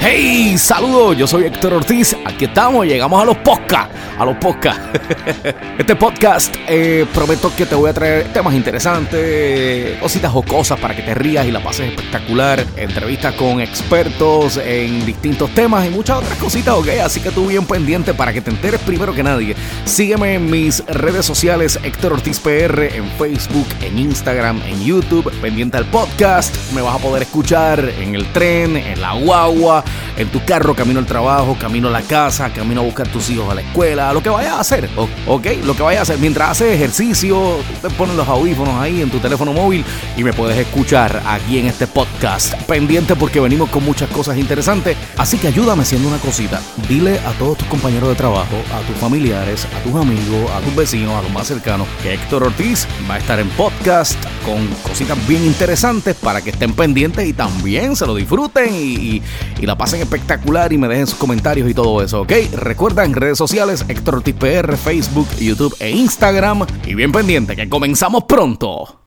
Hey, saludos, yo soy Héctor Ortiz, aquí estamos, llegamos a los podcasts, a los podcasts. Este podcast eh, prometo que te voy a traer temas interesantes, cositas o cosas para que te rías y la pases espectacular, entrevistas con expertos en distintos temas y muchas otras cositas, ok, así que tú bien pendiente para que te enteres primero que nadie. Sígueme en mis redes sociales, Héctor Ortiz PR, en Facebook, en Instagram, en YouTube, pendiente al podcast, me vas a poder escuchar en el tren, en la guagua, en tu carro, camino al trabajo, camino a la casa, camino a buscar a tus hijos a la escuela, lo que vayas a hacer, ¿ok? Lo que vayas a hacer. Mientras haces ejercicio, te pones los audífonos ahí en tu teléfono móvil y me puedes escuchar aquí en este podcast. Pendiente porque venimos con muchas cosas interesantes, así que ayúdame haciendo una cosita. Dile a todos tus compañeros de trabajo, a tus familiares, a tus amigos, a tus vecinos, a los más cercanos, que Héctor Ortiz va a estar en podcast con cositas bien interesantes para que estén pendientes y también se lo disfruten y, y, y la pasen espectacular y me dejen sus comentarios y todo eso, ¿ok? Recuerda en redes sociales, Héctor Facebook, YouTube e Instagram. Y bien pendiente que comenzamos pronto.